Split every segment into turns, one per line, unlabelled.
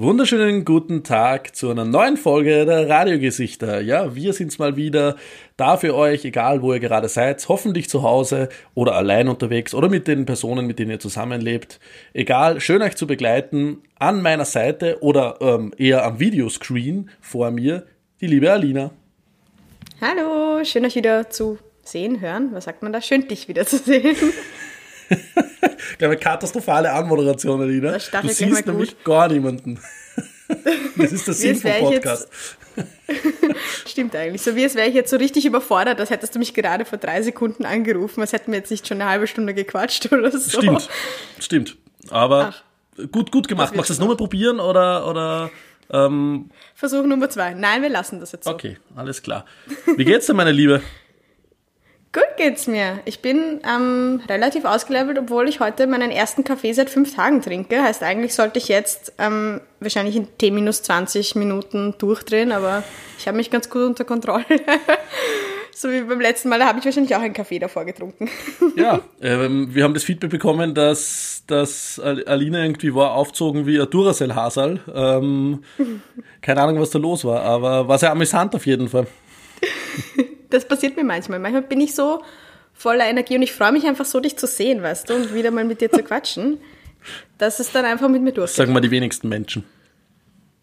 Wunderschönen guten Tag zu einer neuen Folge der Radiogesichter. Ja, wir sind's mal wieder da für euch, egal wo ihr gerade seid, hoffentlich zu Hause oder allein unterwegs oder mit den Personen, mit denen ihr zusammenlebt. Egal, schön euch zu begleiten. An meiner Seite oder ähm, eher am Videoscreen vor mir die liebe Alina.
Hallo, schön euch wieder zu sehen, hören. Was sagt man da? Schön dich wieder zu sehen.
ich glaube, katastrophale Anmoderation, Alina. Du siehst nämlich gar niemanden. Das ist der Sinn vom Podcast.
Stimmt eigentlich. So wie es wäre ich jetzt so richtig überfordert, als hättest du mich gerade vor drei Sekunden angerufen, als hätten wir jetzt nicht schon eine halbe Stunde gequatscht oder so.
Stimmt, stimmt. Aber Ach, gut, gut gemacht. Magst du es nochmal probieren oder, oder
ähm Versuch Nummer zwei. Nein, wir lassen das jetzt so.
Okay, alles klar. Wie geht's dir, meine Liebe?
Gut geht's mir. Ich bin ähm, relativ ausgelevelt, obwohl ich heute meinen ersten Kaffee seit fünf Tagen trinke. Heißt, eigentlich sollte ich jetzt ähm, wahrscheinlich in T minus 20 Minuten durchdrehen, aber ich habe mich ganz gut unter Kontrolle. so wie beim letzten Mal, da habe ich wahrscheinlich auch einen Kaffee davor getrunken.
ja, ähm, wir haben das Feedback bekommen, dass, dass Alina irgendwie war aufzogen wie ein Duracell-Hasal. Ähm, keine Ahnung, was da los war, aber war sehr amüsant auf jeden Fall
das passiert mir manchmal. Manchmal bin ich so voller Energie und ich freue mich einfach so, dich zu sehen, weißt du, und wieder mal mit dir zu quatschen, dass es dann einfach mit mir durchgeht.
Sagen wir die wenigsten Menschen.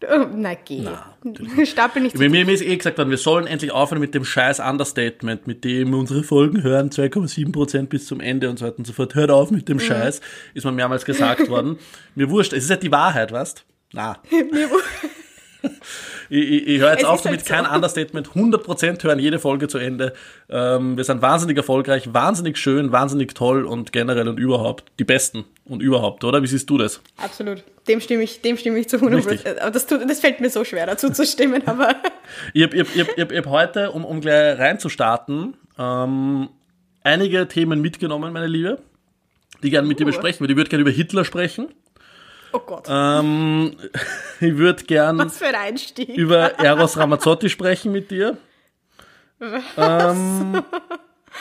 Oh, na geh. Na, Stapel nicht
Mir, mir ist eh gesagt worden, wir sollen endlich aufhören mit dem scheiß Understatement, mit dem unsere Folgen hören, 2,7% bis zum Ende und so weiter und so fort. Hört auf mit dem mhm. Scheiß, ist mir mehrmals gesagt worden. mir wurscht, es ist halt die Wahrheit, weißt? Na. mir wurscht. Ich, ich, ich höre jetzt es auf damit, halt so. kein Understatement, 100% hören jede Folge zu Ende. Ähm, wir sind wahnsinnig erfolgreich, wahnsinnig schön, wahnsinnig toll und generell und überhaupt die Besten und überhaupt, oder? Wie siehst du das?
Absolut. Dem stimme ich, dem stimme ich zu 100%. Aber das, tut, das fällt mir so schwer, dazu zu stimmen, aber...
ich habe hab, ich hab, ich hab heute, um, um gleich reinzustarten, ähm, einige Themen mitgenommen, meine Liebe, die gerne mit uh. dir besprechen würde. Ich würde gerne über Hitler sprechen.
Oh Gott.
Ähm, ich würde gern
Was für ein Einstieg.
über Eros Ramazzotti sprechen mit dir. Ähm,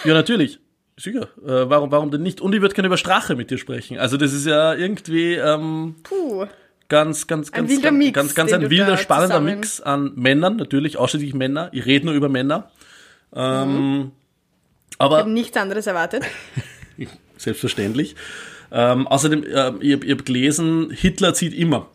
ja, natürlich. Sicher. Äh, warum, warum denn nicht? Und ich würde gerne über Strache mit dir sprechen. Also das ist ja irgendwie ähm, Puh. ganz, ganz, ganz, ein ganz, Mix, ganz, ganz ein wilder, spannender zusammen. Mix an Männern, natürlich, ausschließlich Männer. Ich rede nur über Männer. Ähm, mhm. aber
ich habe nichts anderes erwartet.
Selbstverständlich. Ähm, außerdem, äh, ich habe hab gelesen, Hitler zieht immer.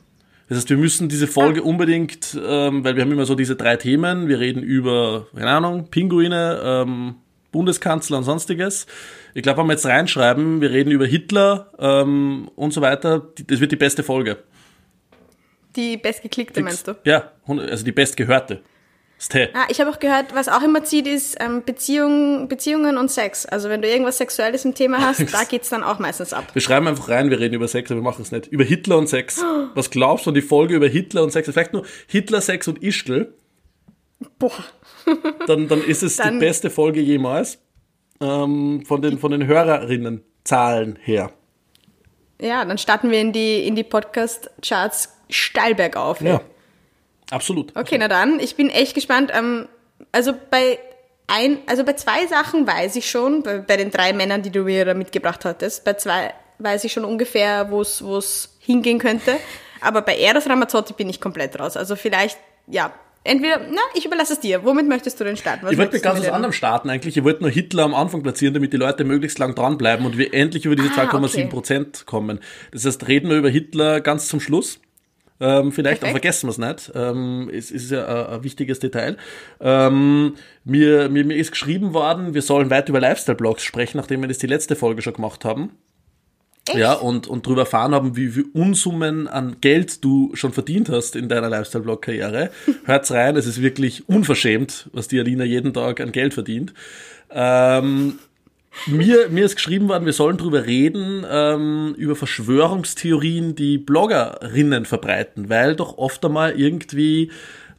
Das heißt, wir müssen diese Folge ah. unbedingt, ähm, weil wir haben immer so diese drei Themen. Wir reden über, keine Ahnung, Pinguine, ähm, Bundeskanzler und sonstiges. Ich glaube, wenn wir jetzt reinschreiben, wir reden über Hitler ähm, und so weiter, das wird die beste Folge.
Die bestgeklickte, meinst du?
Ja, also die bestgehörte.
Ah, ich habe auch gehört, was auch immer zieht, ist ähm, Beziehung, Beziehungen und Sex. Also wenn du irgendwas Sexuelles im Thema hast, da geht's dann auch meistens ab.
Wir schreiben einfach rein, wir reden über Sex, aber wir machen es nicht. Über Hitler und Sex. Was glaubst du an die Folge über Hitler und Sex? Vielleicht nur Hitler, Sex und Ischgl.
Boah.
dann, dann ist es dann, die beste Folge jemals. Ähm, von, den, von den Hörerinnenzahlen her.
Ja, dann starten wir in die, in die Podcast-Charts steil bergauf.
Ja. Absolut.
Okay, na dann, ich bin echt gespannt. Ähm, also bei ein, also bei zwei Sachen weiß ich schon, bei, bei den drei Männern, die du mir mitgebracht hattest, bei zwei weiß ich schon ungefähr, wo es hingehen könnte. Aber bei Eros Ramazzotti bin ich komplett raus. Also vielleicht, ja, entweder, na, ich überlasse es dir. Womit möchtest du denn starten?
Was ich wollte mit ganz was anderem starten eigentlich. Ich wollte nur Hitler am Anfang platzieren, damit die Leute möglichst lang dranbleiben und wir endlich über diese ah, 2,7 Prozent okay. kommen. Das heißt, reden wir über Hitler ganz zum Schluss. Ähm, vielleicht, aber vergessen wir es nicht. Ähm, es ist ja ein, ein wichtiges Detail. Ähm, mir, mir, mir ist geschrieben worden, wir sollen weiter über Lifestyle-Blogs sprechen, nachdem wir das die letzte Folge schon gemacht haben. Echt? Ja, und, und darüber erfahren haben, wie viel Unsummen an Geld du schon verdient hast in deiner Lifestyle-Blog-Karriere. Hört's rein, es ist wirklich unverschämt, was die Alina jeden Tag an Geld verdient. Ähm, mir, mir ist geschrieben worden, wir sollen drüber reden, ähm, über Verschwörungstheorien, die Bloggerinnen verbreiten, weil doch oft einmal irgendwie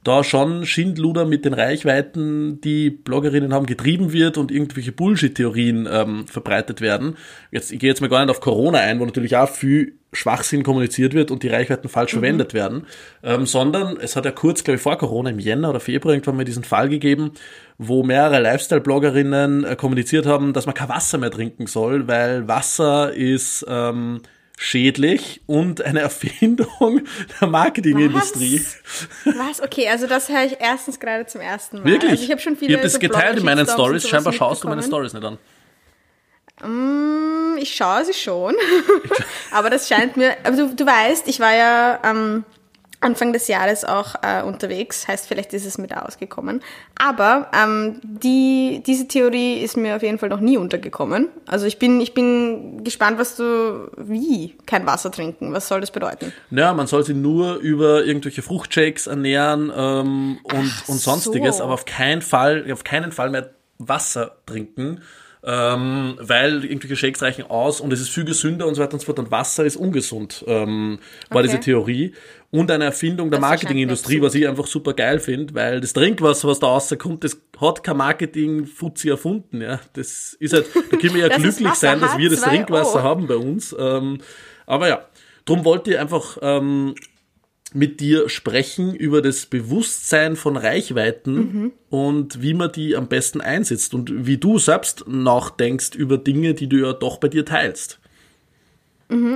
da schon Schindluder mit den Reichweiten, die Bloggerinnen haben, getrieben wird und irgendwelche Bullshit-Theorien ähm, verbreitet werden. Jetzt, ich gehe jetzt mal gar nicht auf Corona ein, wo natürlich auch viel Schwachsinn kommuniziert wird und die Reichweiten falsch mhm. verwendet werden, ähm, sondern es hat ja kurz, glaube ich, vor Corona im Jänner oder Februar irgendwann mal diesen Fall gegeben, wo mehrere Lifestyle-Bloggerinnen äh, kommuniziert haben, dass man kein Wasser mehr trinken soll, weil Wasser ist ähm, schädlich und eine Erfindung der Marketingindustrie.
Was? Was? Okay, also das höre ich erstens gerade zum ersten Mal.
Wirklich?
Also ich habe schon viele
ich habe das
so
geteilt in meinen Stories. Scheinbar schaust du meine. Stories nicht an.
Mm, ich schaue sie schon. Aber das scheint mir. Aber du, du weißt, ich war ja am Anfang des Jahres auch äh, unterwegs. Heißt, vielleicht ist es mit ausgekommen. Aber ähm, die, diese Theorie ist mir auf jeden Fall noch nie untergekommen. Also ich bin, ich bin gespannt, was du. Wie? Kein Wasser trinken. Was soll das bedeuten?
Ja, man soll sie nur über irgendwelche Fruchtshakes ernähren ähm, und, und sonstiges,
so.
aber auf keinen Fall, auf keinen Fall mehr Wasser trinken. Ähm, weil irgendwelche Shakes reichen aus und es ist viel gesünder und so weiter und so fort und Wasser ist ungesund, ähm, war
Okay.
diese Theorie. Und eine Erfindung der
Das
Marketingindustrie, was ich einfach super geil finde, weil das Trinkwasser, was da rauskommt, das hat kein Marketing-Fuzzi erfunden. Ja. Das ist halt, da können wir ja glücklich sein, dass wir das
H2O.
Trinkwasser haben bei uns. Ähm, aber ja, darum wollte ich einfach ähm, mit dir sprechen über das Bewusstsein von Reichweiten
Mhm.
und wie man die am besten einsetzt und wie du selbst nachdenkst über Dinge, die du ja doch bei dir teilst.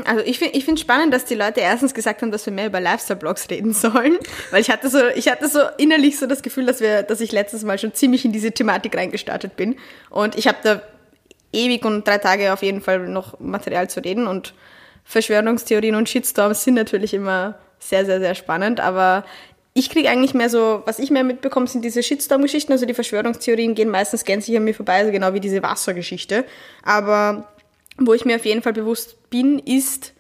Also ich finde ich finde spannend, dass die Leute erstens gesagt haben, dass wir mehr über Lifestyle-Blogs reden sollen, weil ich hatte so ich hatte so innerlich so das Gefühl, dass wir dass ich letztes Mal schon ziemlich in diese Thematik reingestartet bin und ich habe da ewig und drei Tage auf jeden Fall noch Material zu reden und Verschwörungstheorien und Shitstorms sind natürlich immer sehr sehr sehr spannend, aber ich kriege eigentlich mehr so, was ich mehr mitbekomme, sind diese Shitstorm-Geschichten, also die Verschwörungstheorien gehen meistens gänzlich an mir vorbei, also genau wie diese Wassergeschichte. Aber wo ich mir auf jeden Fall bewusst bin, ist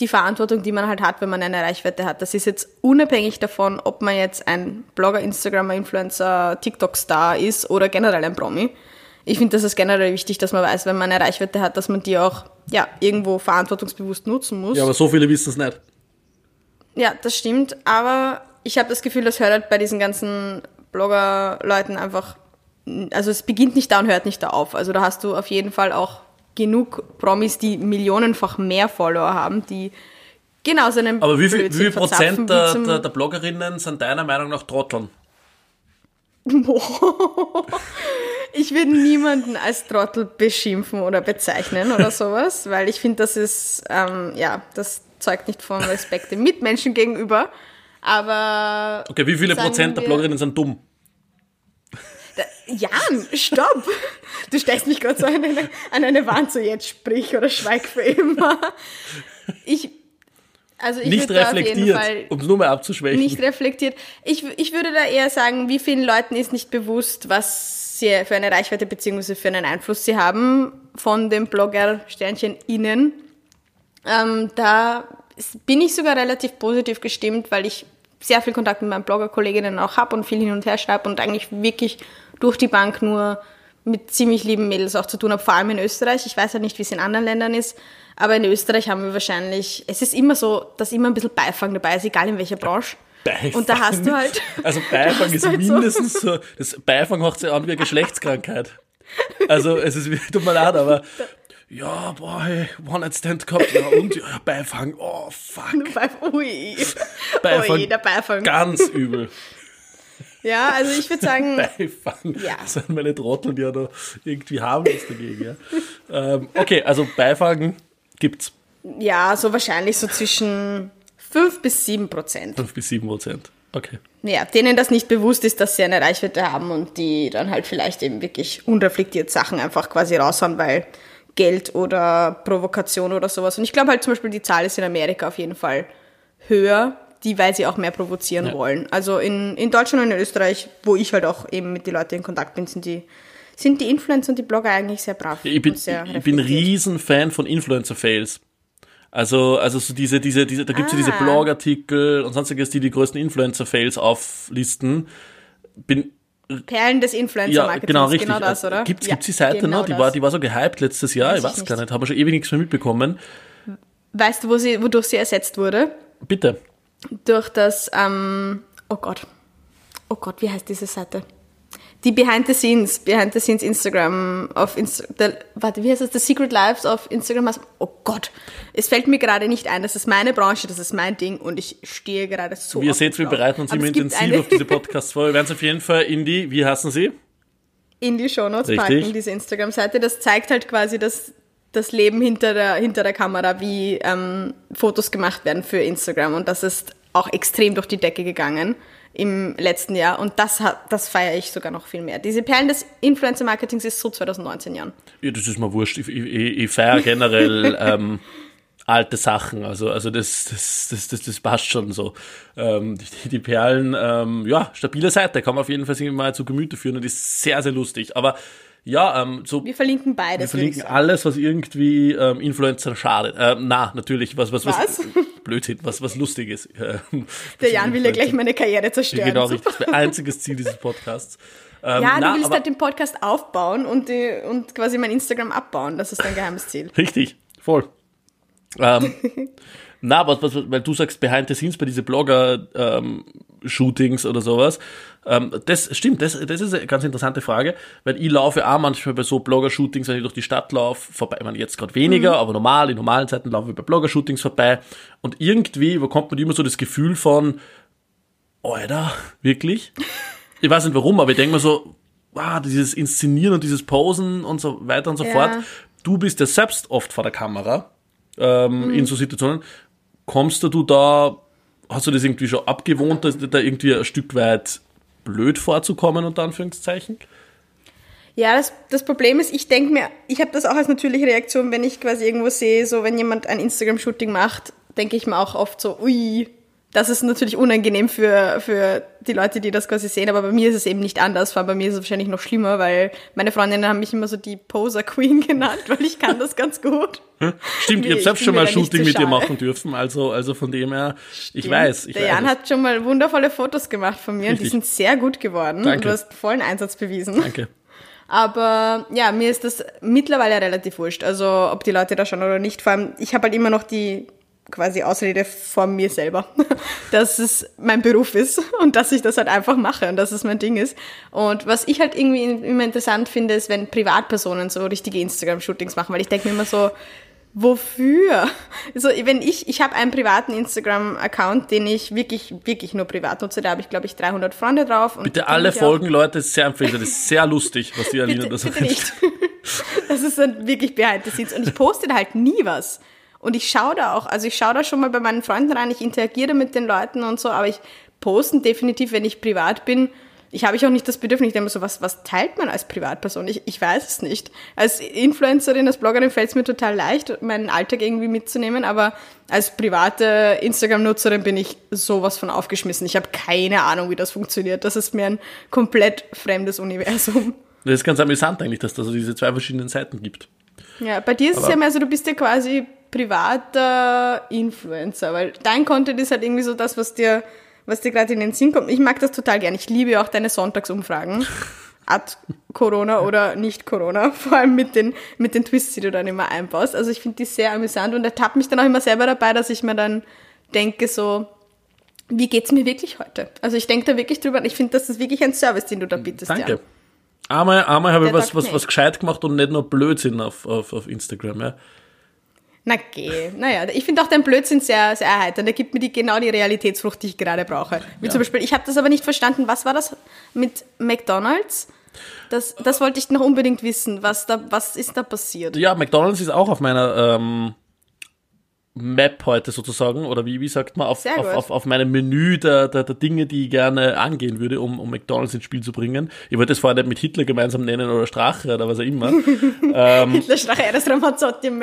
die Verantwortung, die man halt hat, wenn man eine Reichweite hat. Das ist jetzt unabhängig davon, ob man jetzt ein Blogger, Instagrammer, Influencer, TikTok-Star ist oder generell ein Promi. Ich finde, das ist generell wichtig, dass man weiß, wenn man eine Reichweite hat, dass man die auch ja, irgendwo verantwortungsbewusst nutzen muss.
Ja, aber so viele wissen es nicht.
Ja, das stimmt, aber ich habe das Gefühl, das hört halt bei diesen ganzen Blogger-Leuten einfach, also es beginnt nicht da und hört nicht da auf. Also da hast du auf jeden Fall auch genug Promis, die millionenfach mehr Follower haben, die genauso einen
Aber wie viel, wie viel Prozent der, der, der Bloggerinnen sind deiner Meinung nach Trotteln?
Ich würde niemanden als Trottel beschimpfen oder bezeichnen oder sowas, weil ich finde, das ist, ähm, ja, das zeugt nicht von Respekt dem Mitmenschen gegenüber. Aber.
Okay, wie viele Prozent der Bloggerinnen sind dumm?
Jan, stopp! Du stellst mich gerade so an eine, an eine Wand, so jetzt sprich oder schweig für immer. Ich, also ich
Nicht
da
reflektiert, um es nur mal abzuschwächen.
nicht reflektiert. Ich, ich würde da eher sagen, wie vielen Leuten ist nicht bewusst, was sie für eine Reichweite bzw. für einen Einfluss sie haben von dem Blogger Sternchen innen. Ähm, da bin ich sogar relativ positiv gestimmt, weil ich sehr viel Kontakt mit meinen Blogger-Kolleginnen auch habe und viel hin und her schreibe und eigentlich wirklich durch die Bank nur mit ziemlich lieben Mädels auch zu tun habe, vor allem in Österreich. Ich weiß ja nicht, wie es in anderen Ländern ist, aber in Österreich haben wir wahrscheinlich, es ist immer so, dass immer ein bisschen Beifang dabei ist, egal in welcher Branche.
Beifang.
Und da hast du halt.
Also Beifang ist
halt so-
mindestens so, das Beifang macht sich an wie eine Geschlechtskrankheit. Also es ist, tut mir leid, aber ja, boah, hey, One-Night-Stand gehabt, ja, und ja, Beifang, oh, fuck.
Ui.
Beifang,
Ui, der Beifang.
ganz übel.
Ja, also ich würde sagen,
Beifang,
Ja.
das sind meine Trottel, die ja da irgendwie harmlos dagegen, ja. Ähm, okay, also Beifang gibt's
ja, so wahrscheinlich so zwischen 5 bis 7 Prozent.
5 bis 7 Prozent. Okay.
Ja, denen das nicht bewusst ist, dass sie eine Reichweite haben und die dann halt vielleicht eben wirklich unreflektiert Sachen einfach quasi raushauen, weil Geld oder Provokation oder sowas. Und ich glaube halt zum Beispiel, die Zahl ist in Amerika auf jeden Fall höher, die, weil sie auch mehr provozieren
Ja.
wollen. Also in, in Deutschland und in Österreich, wo ich halt auch eben mit den Leuten in Kontakt bin, sind die, sind die Influencer und die Blogger eigentlich sehr brav.
Ich bin, ich bin riesen Fan von Influencer-Fails. Also, also so diese, diese, diese, da gibt's ja diese
Ah.
Blogartikel und sonstiges, die die größten Influencer-Fails auflisten. Bin,
Perlen des
ja,
Influencer-Marketings,
genau, richtig.
genau das, oder?
Gibt's,
Ja,
gibt's die Seite
genau
noch? Die
das.
war, die war so gehypt letztes Jahr,
Weiß
ich
ich
weiß gar
nicht.
nicht, habe schon ewig nichts mehr mitbekommen.
Weißt du, wo sie, wodurch sie ersetzt wurde?
Bitte.
durch das, ähm, oh Gott, oh Gott, wie heißt diese Seite? Die Behind the Scenes, Behind the Scenes Instagram auf Insta der, warte, wie heißt das? The Secret Lives auf Instagram. Oh Gott, es fällt mir gerade nicht ein. Das ist meine Branche, das ist mein Ding und ich stehe gerade so.
Wie ihr seht, wir bereiten uns immer intensiv auf diese Podcasts vor. Wir werden es auf jeden Fall in die, wie heißen sie?
in die Shownotes
Richtig.
packen, diese Instagram-Seite. Das zeigt halt quasi, dass das Leben hinter der, hinter der Kamera, wie ähm, Fotos gemacht werden für Instagram. Und das ist auch extrem durch die Decke gegangen im letzten Jahr. Und das, das feiere ich sogar noch viel mehr. Diese Perlen des Influencer-Marketings ist so 2019 Jahren.
Ja, das ist mir wurscht. Ich, ich, ich feiere generell ähm, alte Sachen. Also, also das, das, das, das, das passt schon so. Ähm, die, die Perlen, ähm, ja, stabile Seite, kann man auf jeden Fall sich mal zu Gemüte führen und ist sehr, sehr lustig. Aber ja, ähm, so.
Wir verlinken beides.
Wir verlinken alles, was irgendwie ähm, Influencer schadet. Äh, na, natürlich, was, was, was, was? Blödsinn, was, was lustig ist.
Ähm, Der Jan will ja gleich meine Karriere zerstören.
Genau, richtig. Das ist mein einziges Ziel dieses Podcasts.
Ähm, ja, na, du willst halt den Podcast aufbauen und, die, und quasi mein Instagram abbauen. Das ist dein geheimes Ziel.
Richtig, voll. Ähm, na, was, was, weil du sagst Behind the Scenes bei diese Blogger-Shootings ähm, oder sowas. Ähm, das stimmt, das, das ist eine ganz interessante Frage, weil ich laufe auch manchmal bei so Blogger-Shootings, wenn ich durch die Stadt laufe, vorbei. Ich meine, jetzt gerade weniger, mhm. aber normal, in normalen Zeiten laufe ich bei Blogger-Shootings vorbei. Und irgendwie bekommt man immer so das Gefühl von, Alter, wirklich? Ich weiß nicht warum, aber ich denke mir so, wow, dieses Inszenieren und dieses Posen und so weiter und so ja. fort. Du bist ja selbst oft vor der Kamera ähm, mhm. in so Situationen. Kommst du da, hast du das irgendwie schon abgewohnt, da irgendwie ein Stück weit blöd vorzukommen, unter Anführungszeichen?
Ja, das, das Problem ist, ich denke mir, ich habe das auch als natürliche Reaktion, wenn ich quasi irgendwo sehe, so wenn jemand ein Instagram-Shooting macht, denke ich mir auch oft so, ui, das ist natürlich unangenehm für, für die Leute, die das quasi sehen, aber bei mir ist es eben nicht anders. Vor allem bei mir ist es wahrscheinlich noch schlimmer, weil meine Freundinnen haben mich immer so die Poser Queen genannt, weil ich kann das ganz gut.
Stimmt, ich habe selbst schon mal ein Shooting mit dir machen dürfen, also, also von dem her, Stimmt. ich weiß. Ich
Der Jan hat schon mal wundervolle Fotos gemacht von mir Richtig. und die sind sehr gut geworden. Danke. Du hast vollen Einsatz bewiesen.
Danke.
Aber ja, mir ist das mittlerweile relativ wurscht. Also ob die Leute da schauen oder nicht. Vor allem, ich habe halt immer noch die quasi Ausrede von mir selber, dass es mein Beruf ist und dass ich das halt einfach mache und dass es mein Ding ist. Und was ich halt irgendwie immer interessant finde, ist, wenn Privatpersonen so richtige Instagram-Shootings machen, weil ich denke mir immer so, wofür? Also wenn ich, ich habe einen privaten Instagram-Account, den ich wirklich, wirklich nur privat nutze, da habe ich glaube ich 300 Freunde drauf.
bitte alle folgen, Leute, das ist sehr empfehlenswert, das ist sehr lustig, was die Alina da sagt.
Das ist dann wirklich behind the scenes und ich poste da halt nie was. Und ich schaue da auch, also ich schaue da schon mal bei meinen Freunden rein, ich interagiere mit den Leuten und so, aber ich posten definitiv, wenn ich privat bin. Ich habe ich auch nicht das Bedürfnis, ich denke mir so, was, was teilt man als Privatperson? Ich, ich weiß es nicht. Als Influencerin, als Bloggerin fällt es mir total leicht, meinen Alltag irgendwie mitzunehmen, aber als private Instagram-Nutzerin bin ich sowas von aufgeschmissen. Ich habe keine Ahnung, wie das funktioniert. Das ist mir ein komplett fremdes Universum.
Das ist ganz amüsant eigentlich, dass es da so diese zwei verschiedenen Seiten gibt.
Ja, bei dir ist aber es ja mehr so, du bist ja quasi privater Influencer, weil dein Content ist halt irgendwie so das, was dir, was dir gerade in den Sinn kommt. Ich mag das total gern. Ich liebe auch deine Sonntagsumfragen. Ad Corona oder nicht Corona, vor allem mit den, mit den Twists, die du dann immer einbaust. Also ich finde die sehr amüsant und ertappe mich dann auch immer selber dabei, dass ich mir dann denke so, wie geht's mir wirklich heute? Also ich denke da wirklich drüber und ich finde, das ist wirklich ein Service, den du da bittest.
Danke. Ja. Einmal, einmal habe ich was, was, was gescheit gemacht und nicht nur Blödsinn auf, auf, auf Instagram. Ja.
Na geh. Naja, ich finde auch dein Blödsinn sehr, sehr erheiternd. Der gibt mir die, genau die Realitätsfrucht, die ich gerade brauche. Wie ja. zum Beispiel, ich habe das aber nicht verstanden. Was war das mit McDonalds? Das, das wollte ich noch unbedingt wissen. Was, da, was ist da passiert?
Ja, McDonalds ist auch auf meiner ähm, Map heute sozusagen, oder wie, wie sagt man, auf, auf, auf, auf meinem Menü der, der, der Dinge, die ich gerne angehen würde, um, um McDonalds ins Spiel zu bringen. Ich wollte das vorher nicht mit Hitler gemeinsam nennen oder Strache oder was auch immer.
ähm, Hitler, Strache, das Ramazzotti im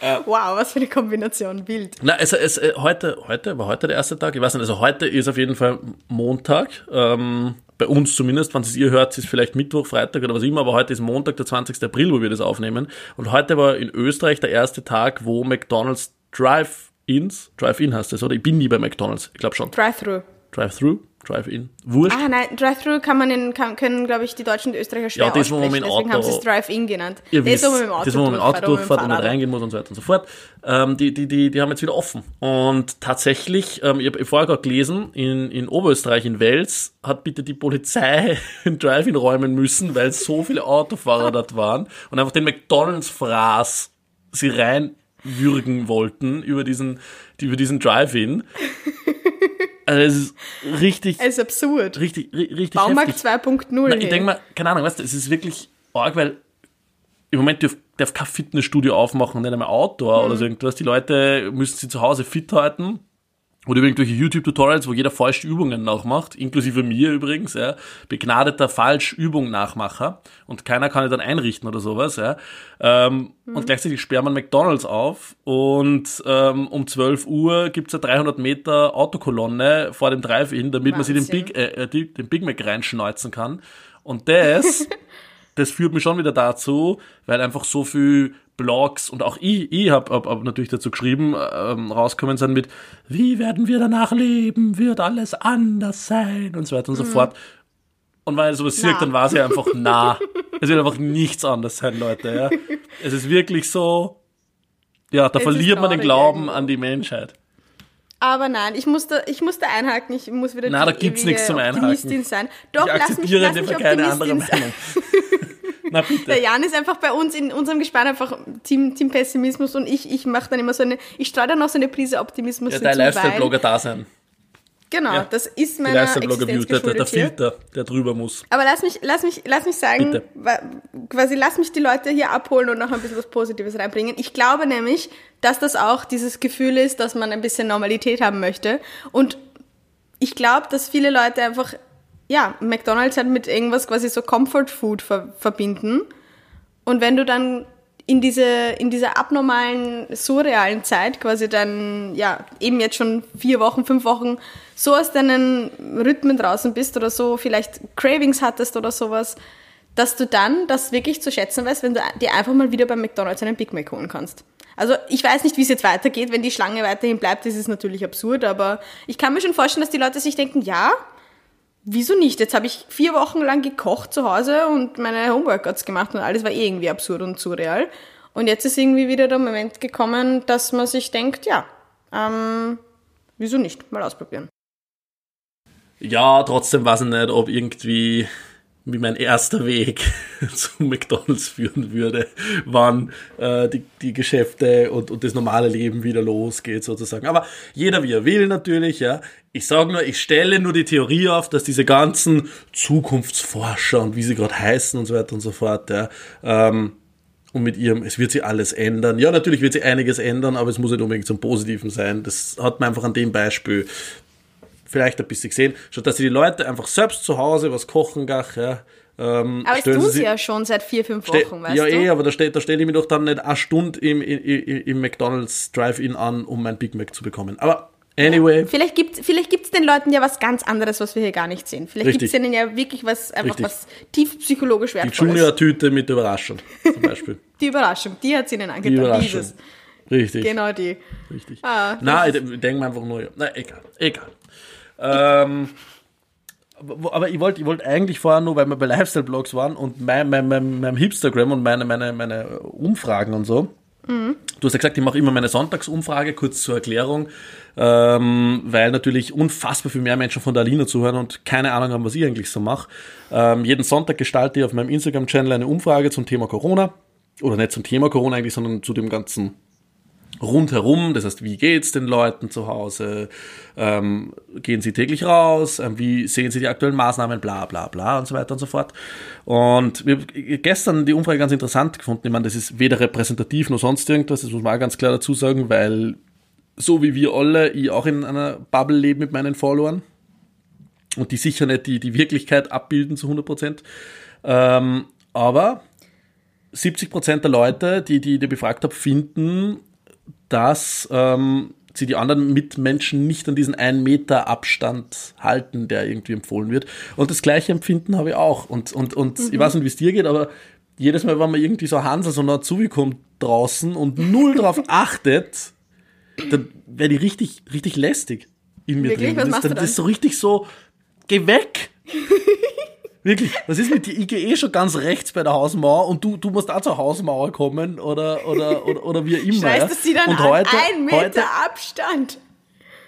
McDonalds. wow, was für eine Kombination, wild.
Na, also es, äh, heute, heute, war heute der erste Tag, ich weiß nicht, also heute ist auf jeden Fall Montag, ähm, bei uns zumindest, wenn es ihr hört, ist vielleicht Mittwoch, Freitag oder was immer, aber heute ist Montag, der 20. April, wo wir das aufnehmen. Und heute war in Österreich der erste Tag, wo McDonalds Drive-Ins, Drive-In heißt das, oder? Ich bin nie bei McDonalds, ich glaube schon.
Drive-Thru.
Drive-Thru? Drive-In. Wurscht.
Ah, nein, Drive-Thru kann man in, kann, können, glaube ich, die Deutschen und Österreicher schwer Ja, das, wo man mit dem Auto... Deswegen haben sie es Drive-In genannt.
Ihr das, wisst, wo man mit dem Auto das, wo man mit dem Auto durchfährt und nicht reingehen muss und so weiter und so fort. Ähm, die, die, die, die haben jetzt wieder offen. Und tatsächlich, ähm, ich habe vorher gerade gelesen, in, in Oberösterreich, in Wels, hat bitte die Polizei ein Drive-In räumen müssen, weil so viele Autofahrer dort waren und einfach den McDonalds-Fraß sie reinwürgen wollten über diesen, über diesen Drive-In. Also es ist richtig.
Es ist absurd.
Richtig, richtig
Baumarkt 2.0.
Ich denke mal, keine Ahnung, weißt du, es ist wirklich arg, weil im Moment darf, darf kein Fitnessstudio aufmachen, nicht einmal Outdoor mhm. oder so irgendwas. Die Leute müssen sich zu Hause fit halten oder irgendwelche YouTube-Tutorials, wo jeder falsche Übungen nachmacht, inklusive mir übrigens, ja, begnadeter Falsch-Übung-Nachmacher und keiner kann ihn dann einrichten oder sowas, ja. Ähm, mhm. Und gleichzeitig sperren man McDonalds auf und ähm, um 12 Uhr gibt's eine 300 Meter Autokolonne vor dem Drive-In, damit Wahnsinn. man sich den Big, äh, äh den Big Mac reinschneuzen kann. Und das, das führt mich schon wieder dazu, weil einfach so viel Blogs und auch ich, ich habe hab, hab natürlich dazu geschrieben, ähm, rauskommen sind mit, wie werden wir danach leben, wird alles anders sein und so weiter und mhm. so fort. Und weil sowas sieht, dann war es ja einfach nah. es wird einfach nichts anders sein, Leute. Ja. Es ist wirklich so, ja, da es verliert man den Glauben an die Menschheit.
Aber nein, ich musste, ich musste einhaken, ich muss wieder
Na, da gibt's nichts zum Einhaken.
sein. Doch, ich lass mich, lass mich keine andere Meinung.
Na bitte.
Der Jan ist einfach bei uns in unserem Gespann einfach Team, Team Pessimismus und ich, ich mache dann immer so eine, ich streue dann noch so eine Prise Optimismus
Ja, dein Lifestyle-Blogger da sein.
Genau, ja. das ist mein Existenz
der, der, der Filter, der drüber muss.
Aber lass mich, lass mich, lass mich sagen, quasi lass mich die Leute hier abholen und noch ein bisschen was Positives reinbringen. Ich glaube nämlich, dass das auch dieses Gefühl ist, dass man ein bisschen Normalität haben möchte. Und ich glaube, dass viele Leute einfach ja, McDonalds halt mit irgendwas quasi so Comfort Food ver verbinden. Und wenn du dann in diese, in dieser abnormalen, surrealen Zeit quasi dann, ja, eben jetzt schon vier Wochen, fünf Wochen so aus deinen Rhythmen draußen bist oder so vielleicht Cravings hattest oder sowas, dass du dann das wirklich zu schätzen weißt, wenn du dir einfach mal wieder beim McDonalds einen Big Mac holen kannst. Also ich weiß nicht, wie es jetzt weitergeht. Wenn die Schlange weiterhin bleibt, ist es natürlich absurd, aber ich kann mir schon vorstellen, dass die Leute sich denken, ja, wieso nicht? Jetzt habe ich vier Wochen lang gekocht zu Hause und meine Homeworkouts gemacht und alles war irgendwie absurd und surreal. Und jetzt ist irgendwie wieder der Moment gekommen, dass man sich denkt, ja, ähm, wieso nicht? Mal ausprobieren.
Ja, trotzdem weiß ich nicht, ob irgendwie wie mein erster Weg zu McDonalds führen würde, wann äh, die, die Geschäfte und, und das normale Leben wieder losgeht sozusagen. Aber jeder wie er will natürlich, ja. Ich sage nur, ich stelle nur die Theorie auf, dass diese ganzen Zukunftsforscher und wie sie gerade heißen und so weiter und so fort, ja, ähm, und mit ihrem, es wird sich alles ändern. Ja, natürlich wird sich einiges ändern, aber es muss nicht unbedingt zum Positiven sein. Das hat man einfach an dem Beispiel vielleicht ein bisschen gesehen, statt dass sie die Leute einfach selbst zu Hause was kochen gach, ja.
Ähm, aber das tun sie ja schon seit vier, fünf Wochen, weißt
ja,
du?
Ja, eh, aber da, da stelle ich mich doch dann nicht eine Stunde im, im, im McDonalds Drive-In an, um mein Big Mac zu bekommen. Aber Anyway.
Ja. Vielleicht gibt es vielleicht gibt's den Leuten ja was ganz anderes, was wir hier gar nicht sehen. Vielleicht gibt es ihnen ja wirklich was, einfach Richtig. was tief psychologisch wertvolles.
Die Junior-Tüte mit Überraschung zum Beispiel.
die Überraschung, die hat es ihnen angetan. Die
Überraschung. Dieses. Richtig.
Genau die.
Richtig. Ah, Nein, ich denke mir einfach nur, na egal, egal. Ähm, aber ich wollte ich wollt eigentlich vorher nur, weil wir bei Lifestyle-Blogs waren und mein, mein, mein, mein Hipstagram und meine, meine, meine Umfragen und so. Mhm. Du hast ja gesagt, ich mache immer meine Sonntagsumfrage, kurz zur Erklärung, ähm, weil natürlich unfassbar viel mehr Menschen von der Alina zuhören und keine Ahnung haben, was ich eigentlich so mache. Ähm, jeden Sonntag gestalte ich auf meinem Instagram-Channel eine Umfrage zum Thema Corona. Oder nicht zum Thema Corona eigentlich, sondern zu dem ganzen rundherum, das heißt, wie geht's den Leuten zu Hause, ähm, gehen sie täglich raus, ähm, wie sehen sie die aktuellen Maßnahmen, bla bla bla und so weiter und so fort. Und wir haben gestern die Umfrage ganz interessant gefunden. Ich meine, das ist weder repräsentativ noch sonst irgendwas, das muss man auch ganz klar dazu sagen, weil so wie wir alle, ich auch in einer Bubble lebe mit meinen Followern und die sicher nicht die, die Wirklichkeit abbilden zu 100 Prozent. Ähm, aber 70 Prozent der Leute, die, die ich befragt habe, finden, dass ähm, sie die anderen Mitmenschen nicht an diesen einen Meter Abstand halten, der irgendwie empfohlen wird. Und das gleiche Empfinden habe ich auch. Und, und, und mhm. ich weiß nicht, wie es dir geht, aber jedes Mal, wenn man irgendwie so Hansel so nah zugekommt draußen und null darauf achtet, dann wäre die richtig, richtig lästig in mir
Wirklich?
drin.
Was
das, dann, das ist so richtig so, geh weg! Wirklich, was ist mit dir? Ich gehe eh schon ganz rechts bei der Hausmauer und du, du musst auch zur Hausmauer kommen oder, oder, oder, oder wie immer.
Scheiße, dass sie dann und heute, ein Meter heute, Abstand.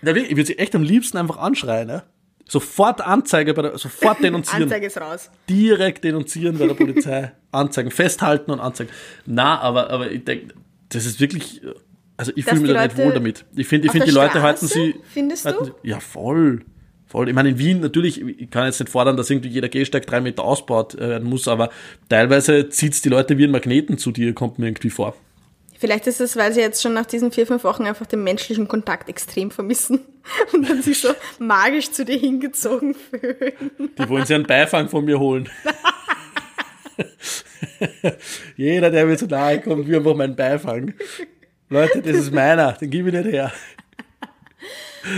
Ja, ich würde sie echt am liebsten einfach anschreien, ne? Sofort Anzeige bei der, sofort denunzieren.
Anzeige ist raus.
Direkt denunzieren bei der Polizei. Anzeigen, festhalten und anzeigen. Na, aber, aber ich denke, das ist wirklich, also ich fühle mich da nicht wohl damit. Ich finde, ich finde, die Leute halten sie.
Findest du?
Sie, ja, voll. Voll. Ich meine, in Wien natürlich, ich kann jetzt nicht fordern, dass irgendwie jeder Gehsteig drei Meter ausbaut äh, werden muss, aber teilweise zieht es die Leute wie ein Magneten zu dir, kommt mir irgendwie vor.
Vielleicht ist es, weil sie jetzt schon nach diesen vier, fünf Wochen einfach den menschlichen Kontakt extrem vermissen und dann sich so magisch zu dir hingezogen fühlen.
Die wollen sich einen Beifang von mir holen. Jeder, der mir zu nahe kommt, will einfach meinen Beifang. Leute, das ist meiner, den gebe ich nicht her.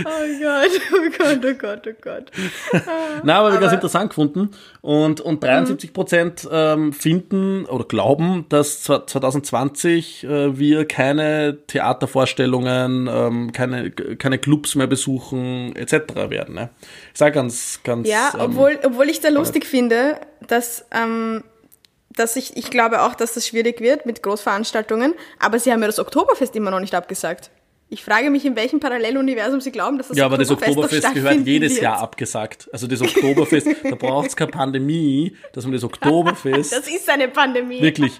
Oh Gott, oh Gott, oh Gott, oh Gott.
Na, aber, aber ganz interessant gefunden. Und, und 73 Prozent ähm, finden oder glauben, dass 2020 äh, wir keine Theatervorstellungen, ähm, keine, keine Clubs mehr besuchen, etc. werden. Ne? Ich sage ganz, ganz.
Ja, ähm, obwohl, obwohl ich da lustig finde, dass. Ähm, dass ich, ich glaube auch, dass das schwierig wird mit Großveranstaltungen, aber sie haben ja das Oktoberfest immer noch nicht abgesagt. Ich frage mich, in welchem Paralleluniversum Sie glauben, dass das
Ja, aber das Oktoberfest gehört jedes wird. Jahr abgesagt. Also das Oktoberfest, da braucht es keine Pandemie, dass man das Oktoberfest.
das ist eine Pandemie.
Wirklich.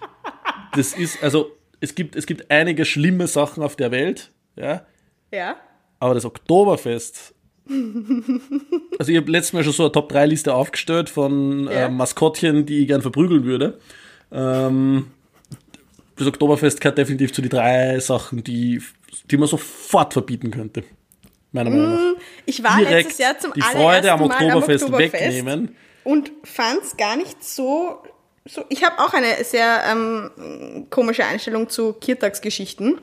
Das ist, also es gibt, es gibt einige schlimme Sachen auf der Welt, ja.
Ja.
Aber das Oktoberfest. also ich habe letztes Mal schon so eine Top-3-Liste aufgestellt von ja. äh, Maskottchen, die ich gern verprügeln würde. Ähm, das Oktoberfest gehört definitiv zu den drei Sachen, die die man sofort verbieten könnte. Meiner Meinung nach. Mm,
ich war Direkt letztes Jahr zum
die Freude am Oktoberfest, am Oktoberfest wegnehmen.
Und fand es gar nicht so, so. Ich habe auch eine sehr ähm, komische Einstellung zu Kirtagsgeschichten.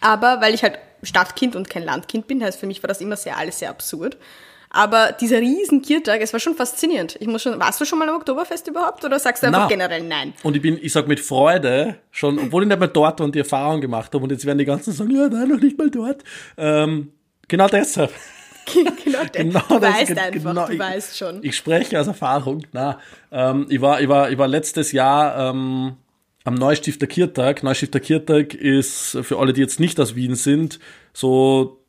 Aber weil ich halt Stadtkind und kein Landkind bin, heißt für mich war das immer sehr alles sehr absurd. Aber dieser riesen Kirtag, es war schon faszinierend. Ich muss schon, warst du schon mal am Oktoberfest überhaupt oder sagst du einfach Na. generell nein?
Und ich bin, ich sag mit Freude schon, obwohl ich nicht mal dort war und die Erfahrung gemacht habe und jetzt werden die ganzen sagen, ja, nein, noch nicht mal dort. Ähm, genau deshalb.
genau, genau du das, weißt einfach, genau, du ich, weißt schon.
Ich spreche aus Erfahrung. Na, ähm, ich war, ich war, ich war letztes Jahr ähm, am Neustifter Kirtag. Neustifter Kirtag ist für alle, die jetzt nicht aus Wien sind, so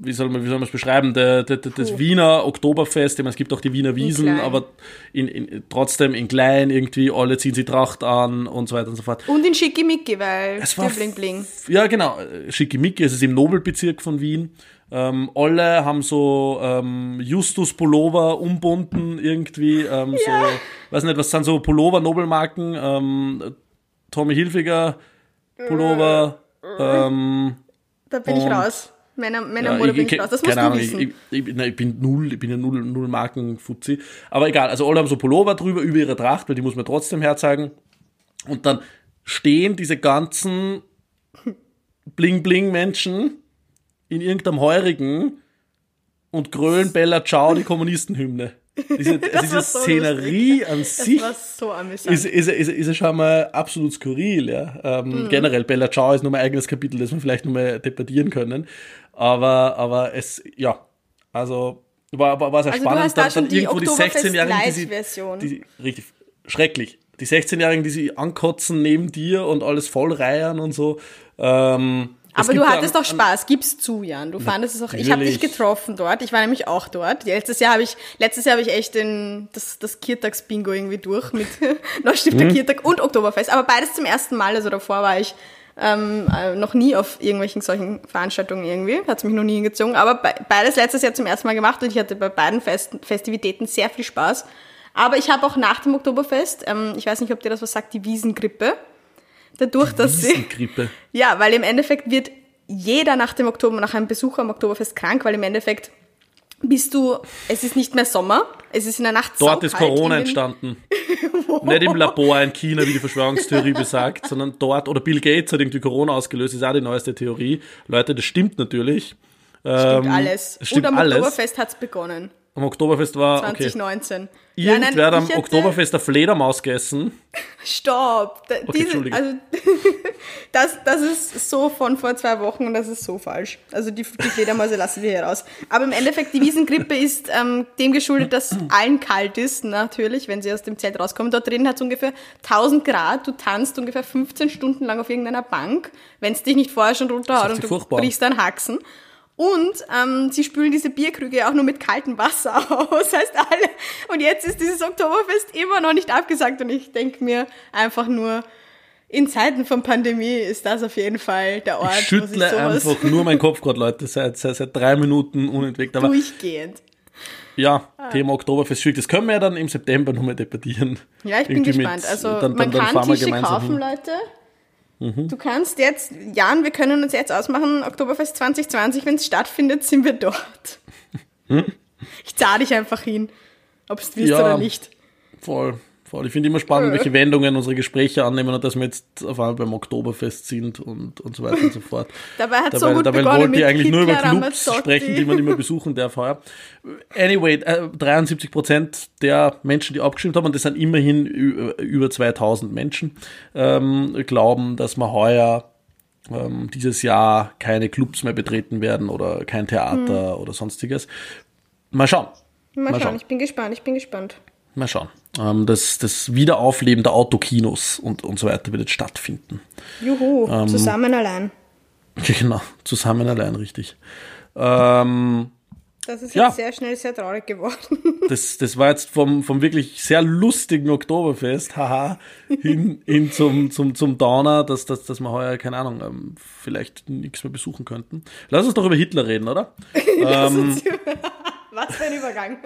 wie soll man, wie soll man es beschreiben, der, der, der, das Wiener Oktoberfest, ich meine, es gibt auch die Wiener Wiesen, aber in, in, trotzdem in klein irgendwie, alle ziehen sie Tracht an und so weiter und so fort.
Und in Schickimicki, weil es war Bling Bling.
Ja, genau, Schickimicki, es ist im Nobelbezirk von Wien. Ähm, alle haben so ähm, Justus Pullover umbunden irgendwie, ähm, ja. so, weiß nicht, was sind so Pullover, Nobelmarken, ähm, Tommy Hilfiger Pullover, ähm,
da bin ich raus. Meiner, meiner ja, bin ich raus. Das musst du Ahnung, wissen.
Ich, ich, ich, ich, bin null, ich bin ja null, null Marken-Fuzzi. Aber egal, also alle haben so Pullover drüber, über ihre Tracht, weil die muss man trotzdem herzeigen. Und dann stehen diese ganzen Bling-Bling-Menschen in irgendeinem Heurigen und grölen Bella Ciao die Kommunistenhymne. Diese, diese so Szenerie lustig. an sich
so
ist, ist, ist, ist, schon mal absolut skurril. Ja. Ähm, mhm. Generell, Bella Ciao ist nur mein eigenes Kapitel, das wir vielleicht noch mal debattieren können. Aber, aber es, ja, also war, war, war sehr
also
spannend.
Du hast dann, dann die irgendwo die 16-Jährigen, die, sie,
die richtig schrecklich. Die 16-Jährigen, die sie ankotzen neben dir und alles vollreiern und so. Ähm,
aber du hattest doch Spaß, gib's zu, Jan. Du fandest es auch. Ich habe dich getroffen dort. Ich war nämlich auch dort. Letztes Jahr habe ich, letztes Jahr habe ich echt den, das, das Kirtags-Bingo irgendwie durch mit Neustifter mhm. Kirtag und Oktoberfest. Aber beides zum ersten Mal. Also davor war ich ähm, äh, noch nie auf irgendwelchen solchen Veranstaltungen irgendwie. Hat mich noch nie hingezogen. Aber be beides letztes Jahr zum ersten Mal gemacht und ich hatte bei beiden Fest Festivitäten sehr viel Spaß. Aber ich habe auch nach dem Oktoberfest, ähm, ich weiß nicht, ob dir das was sagt, die Wiesengrippe. Dadurch, die dass sie. Ja, weil im Endeffekt wird jeder nach dem Oktober, nach einem Besuch am Oktoberfest krank, weil im Endeffekt bist du, es ist nicht mehr Sommer, es ist in der Nacht
Dort ist Corona entstanden. nicht im Labor in China, wie die Verschwörungstheorie besagt, sondern dort, oder Bill Gates hat irgendwie Corona ausgelöst, ist auch die neueste Theorie. Leute, das stimmt natürlich.
Stimmt ähm, alles. Stimmt Und am alles. Oktoberfest hat's begonnen.
Am Oktoberfest war.
2019.
Okay. Irgendwer hat am Oktoberfest eine Fledermaus gegessen.
Stopp! okay, Diese, also, das, das ist so von vor zwei Wochen und das ist so falsch. Also die, die Fledermäuse lassen wir hier raus. Aber im Endeffekt, die Wiesengrippe ist ähm, dem geschuldet, dass allen kalt ist, natürlich, wenn sie aus dem Zelt rauskommen. Dort drin hat es ungefähr 1000 Grad, du tanzt ungefähr 15 Stunden lang auf irgendeiner Bank, wenn es dich nicht vorher schon runterhaut und du furchtbar. brichst dann Haxen. Und ähm, sie spülen diese Bierkrüge auch nur mit kaltem Wasser aus. Heißt alle. Und jetzt ist dieses Oktoberfest immer noch nicht abgesagt. Und ich denke mir einfach nur, in Zeiten von Pandemie ist das auf jeden Fall der Ort.
Ich schüttle einfach nur meinen Kopf gerade, Leute, seit, seit, seit drei Minuten unentwegt.
Aber Durchgehend.
Ja, ah. Thema Oktoberfest schwierig. Das können wir ja dann im September nochmal debattieren.
Ja, ich bin gespannt. Mit, also dann, man dann, kann Tische kaufen, hin. Leute. Mhm. Du kannst jetzt, Jan, wir können uns jetzt ausmachen, Oktoberfest 2020, wenn es stattfindet, sind wir dort. Hm? Ich zahle dich einfach hin, ob es willst ja, oder nicht.
Voll. Voll. Ich finde immer spannend, welche Wendungen unsere Gespräche annehmen und dass wir jetzt auf einmal beim Oktoberfest sind und, und so weiter und so fort.
dabei hat dabei, so gut dabei wollte
ich eigentlich nur über Clubs sprechen, die man immer besuchen darf heuer. Anyway, äh, 73 Prozent der Menschen, die abgestimmt haben, und das sind immerhin über 2000 Menschen, ähm, glauben, dass man heuer ähm, dieses Jahr keine Clubs mehr betreten werden oder kein Theater hm. oder sonstiges. Mal schauen.
Mal, Mal schauen. schauen, ich bin gespannt, ich bin gespannt.
Mal schauen. Ähm, das, das Wiederaufleben der Autokinos und, und so weiter wird jetzt stattfinden.
Juhu, ähm, zusammen allein.
Genau, zusammen allein, richtig. Ähm,
das ist jetzt ja. sehr schnell sehr traurig geworden.
Das, das war jetzt vom, vom wirklich sehr lustigen Oktoberfest, haha, hin, hin zum, zum, zum Downer, dass, dass, dass wir heuer, keine Ahnung, ähm, vielleicht nichts mehr besuchen könnten. Lass uns doch über Hitler reden, oder? ähm,
Was für ein Übergang.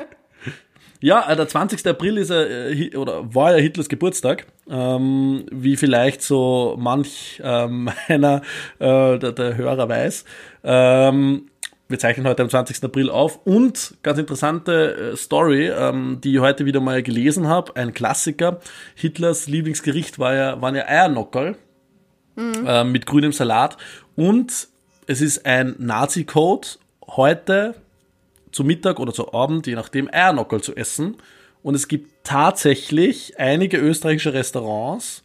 Ja, äh, der 20. April ist äh, oder war ja Hitlers Geburtstag, ähm, wie vielleicht so manch ähm, einer äh, der, der Hörer weiß. Ähm, wir zeichnen heute am 20. April auf und ganz interessante äh, Story, ähm, die ich heute wieder mal gelesen habe, ein Klassiker. Hitlers Lieblingsgericht war ja, waren ja Eiernockerl mhm. äh, mit grünem Salat und es ist ein Nazi-Code heute zu Mittag oder zu Abend, je nachdem, Eiernockerl zu essen. Und es gibt tatsächlich einige österreichische Restaurants,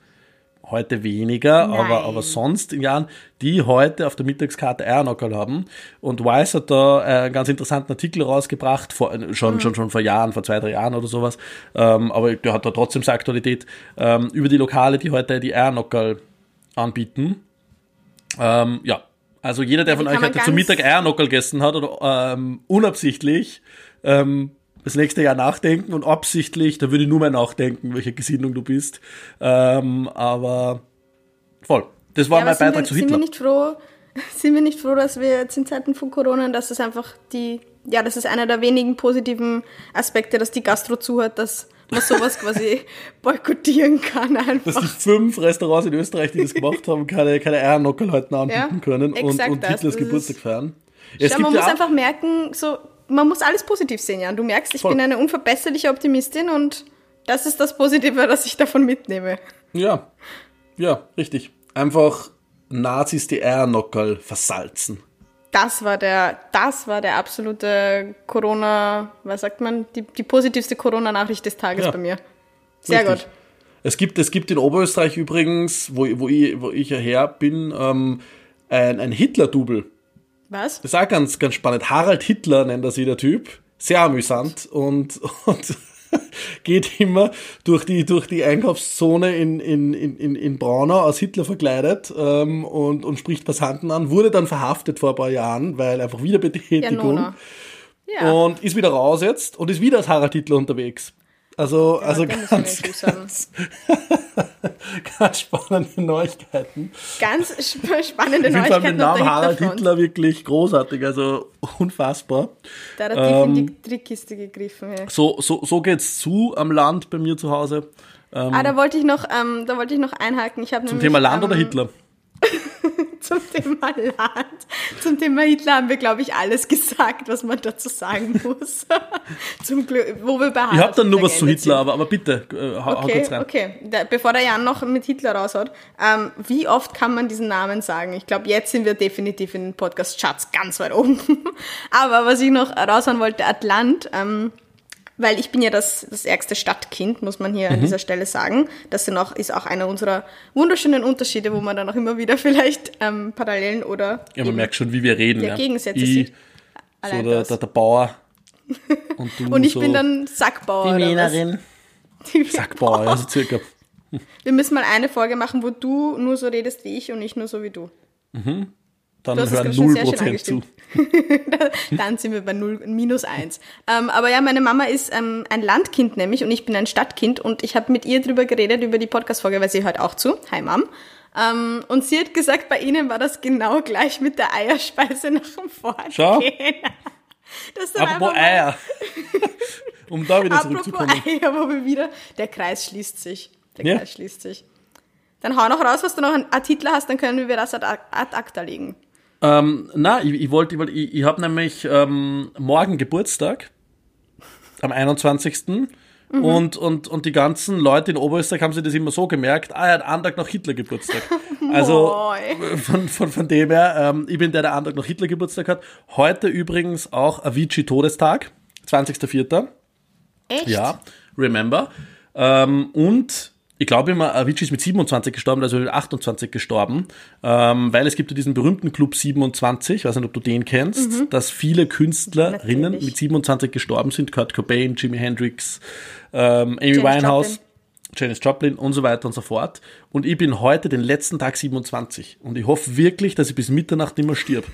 heute weniger, aber, aber sonst in Jahren, die heute auf der Mittagskarte Eiernockerl haben. Und Weiss hat da einen ganz interessanten Artikel rausgebracht, vor, äh, schon, mhm. schon, schon vor Jahren, vor zwei, drei Jahren oder sowas. Ähm, aber der hat da trotzdem seine Aktualität, ähm, über die Lokale, die heute die Eiernockerl anbieten. Ähm, ja, also jeder, der von euch heute zum Mittag Eiernockerl gegessen hat oder ähm, unabsichtlich ähm, das nächste Jahr nachdenken und absichtlich, da würde ich nur mal nachdenken, welche Gesinnung du bist. Ähm, aber voll. Das war ja, mein Beitrag wir, zu Hitler.
Sind wir, nicht froh, sind wir nicht froh, dass wir jetzt in Zeiten von Corona, dass es einfach die, ja, das ist einer der wenigen positiven Aspekte, dass die Gastro zuhört, dass man sowas quasi boykottieren kann einfach.
Dass die fünf Restaurants in Österreich, die das gemacht haben, keine, keine Eiernocker heute anbieten ja, können und, und Hitlers Geburtstag feiern.
Ja, Schau, man muss einfach merken, so, man muss alles positiv sehen, Jan. Du merkst, ich Voll. bin eine unverbesserliche Optimistin und das ist das Positive, was ich davon mitnehme.
Ja, ja, richtig. Einfach Nazis die Eiernockerl versalzen
das war der, das war der absolute Corona, was sagt man, die, die positivste Corona-Nachricht des Tages ja. bei mir. Sehr Richtig. gut.
Es gibt, es gibt in Oberösterreich übrigens, wo, wo, ich, wo ich her bin, ähm, ein, ein Hitler-Double.
Was?
Das ist auch ganz, ganz spannend. Harald Hitler nennt er sich der Typ. Sehr amüsant und, und geht immer durch die, durch die Einkaufszone in, in, in, in Braunau als Hitler verkleidet ähm, und, und spricht Passanten an, wurde dann verhaftet vor ein paar Jahren, weil einfach Wiederbetätigung. Ja, ja. Und ist wieder raus jetzt und ist wieder als Harald Hitler unterwegs. Also, ja, also ganz, ganz, ganz, spannende Neuigkeiten.
Ganz sp spannende Neuigkeiten. Ich finde
den Namen Harald Hitler wirklich großartig, also unfassbar.
Da hat er ähm, in die Trickkiste gegriffen.
Ja. So, so, so geht's zu am Land bei mir zu Hause.
Ähm, ah, da wollte ich noch, ähm, da wollte ich noch einhaken. Ich
zum nämlich, Thema Land oder ähm, Hitler?
zum Thema Land. Zum Thema Hitler haben wir, glaube ich, alles gesagt, was man dazu sagen muss. zum Glück, wo wir bei
Ich habe dann nur was zu Hitler, aber, aber bitte, äh, hau,
okay, kurz rein. Okay, da, bevor der Jan noch mit Hitler raushaut, ähm, wie oft kann man diesen Namen sagen? Ich glaube, jetzt sind wir definitiv in den Podcast-Charts ganz weit oben. aber was ich noch raushauen wollte, Atlant, ähm, weil ich bin ja das, das ärgste Stadtkind, muss man hier mhm. an dieser Stelle sagen. Das sind auch, ist auch einer unserer wunderschönen Unterschiede, wo man dann auch immer wieder vielleicht ähm, Parallelen oder
ja, man merkt schon, wie wir reden.
Ja, Gegensätze ich, sieht.
So der, der, der, Bauer
und du Und ich so bin dann Sackbauer.
Die Wienerin. Sackbauer, also circa.
Wir müssen mal eine Folge machen, wo du nur so redest wie ich und ich nur so wie du.
Mhm dann hören 0% zu.
dann sind wir bei 0, minus 1. Ähm, aber ja, meine Mama ist ähm, ein Landkind nämlich und ich bin ein Stadtkind und ich habe mit ihr drüber geredet, über die Podcast-Folge, weil sie hört auch zu. Hi Mom. Ähm, und sie hat gesagt, bei ihnen war das genau gleich mit der Eierspeise nach dem Vorgehen.
Schau. Das Apropos Eier. um da wieder
Apropos
zurückzukommen.
Eier, wo wir wieder, der Kreis schließt sich. Der
Ja.
Kreis schließt sich. Dann hau noch raus, was du noch an Artikel hast, dann können wir das ad, ad acta legen.
Ähm, na, ich, ich wollte, ich, wollte- ich, ich habe nämlich ähm, morgen Geburtstag, am 21.
Mhm.
Und, und, und die ganzen Leute in Oberösterreich haben sich das immer so gemerkt, ah, er hat einen Tag nach Hitler Geburtstag. Also von, von, von dem her, ähm, ich bin der, der einen Tag nach Hitler Geburtstag hat. Heute übrigens auch Avicii Todestag, 20.04.
Echt?
Ja, remember. Ähm, und ich glaube immer, Avicii ist mit 27 gestorben, also mit 28 gestorben, ähm, weil es gibt ja diesen berühmten Club 27, ich weiß nicht, ob du den kennst, dass viele Künstlerinnen
Natürlich.
mit 27 gestorben sind, Kurt Cobain, Jimi Hendrix, ähm, Amy
Janis
Winehouse,
Joplin.
Janis Joplin und so weiter und so fort. Und ich bin heute den letzten Tag 27 und ich hoffe wirklich, dass ich bis Mitternacht nicht mehr stirb.